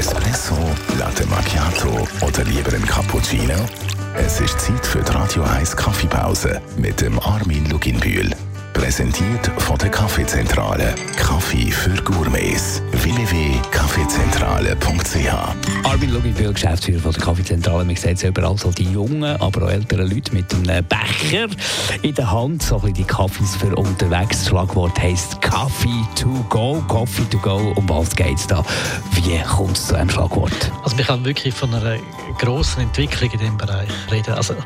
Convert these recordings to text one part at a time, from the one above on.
Espresso, Latte Macchiato oder lieber ein Cappuccino? Es ist Zeit für die Radio 1 Kaffeepause mit dem Armin Luginbühl. Präsentiert von der Kaffeezentrale. Kaffee für Gourmets. www.kaffeezentrale.ch Armin Luginbühl, Geschäftsführer von der Kaffeezentrale. Man sieht es überall so die jungen, aber auch älteren Leute mit einem Becher in der Hand. So ein bisschen die Kaffees für unterwegs. Das Schlagwort heisst Coffee to go. Coffee to go. Um was geht es da? Wie kommt es zu einem Schlagwort? Also man kann wirklich von einer grossen Entwicklung in diesem Bereich reden. Also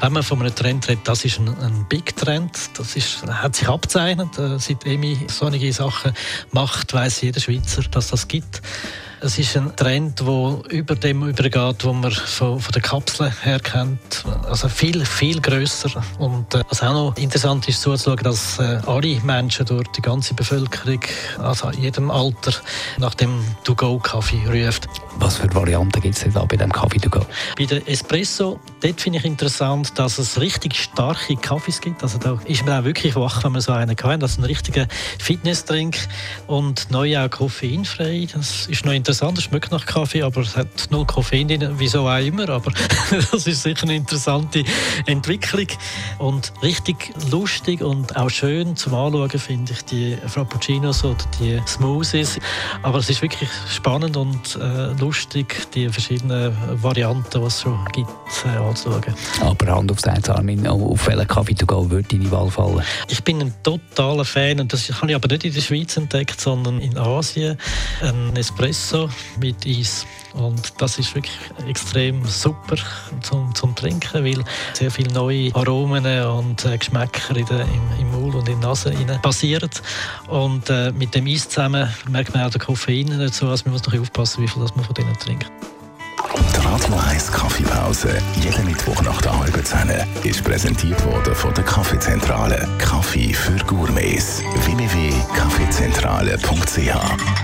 wenn man von einem Trend redet, das ist ein, ein Big Trend. Das ist, hat sich abzeichnet. Äh, seit EMI solche Sachen macht, weiß jeder Schweizer, dass das gibt. Es ist ein Trend, der über dem übergeht, wo man von, von der Kapsel her kennt. Also viel, viel grösser. Und äh, was auch noch interessant ist, zuzuschauen, dass äh, alle Menschen durch die ganze Bevölkerung, also in jedem Alter, nach dem To-Go-Kaffee ruft. Was für Varianten gibt es da bei dem Kaffee to go? Bei der Espresso, dort finde ich interessant, dass es richtig starke Kaffees gibt. Also da ist man auch wirklich wach, wenn man so einen kann. Das ist ein richtiger Fitnessdrink und neu auch koffeinfrei. Das ist noch interessant, es schmeckt nach Kaffee, aber es hat null Koffein drin, wieso auch immer. Aber das ist sicher eine interessante Entwicklung und richtig lustig und auch schön zum Anschauen finde ich die Frappuccinos oder die Smoothies. Aber es ist wirklich spannend und äh, lustig, die verschiedenen Varianten, die es schon gibt, äh, anzuschauen. Aber Hand aufs Herz, Armin, auf welchen Kaffee to go würde deine Wahl fallen? Ich bin ein totaler Fan und das habe ich aber nicht in der Schweiz entdeckt, sondern in Asien. Ein Espresso mit Eis. Und das ist wirklich extrem super zum, zum Trinken, weil sehr viele neue Aromen und äh, Geschmäcker in der, im, im Und in der Nase passieren. Und äh, mit dem Eis zusammen merkt man auch den Koffein dazu. Also man muss noch aufpassen, wie viel das man von denen trinkt. Die Radio 1 Kaffeepause, jeden Mittwoch nach der halben Zehn, ist präsentiert worden von der Kaffeezentrale. Kaffee für Gourmets. www.kaffeezentrale.ch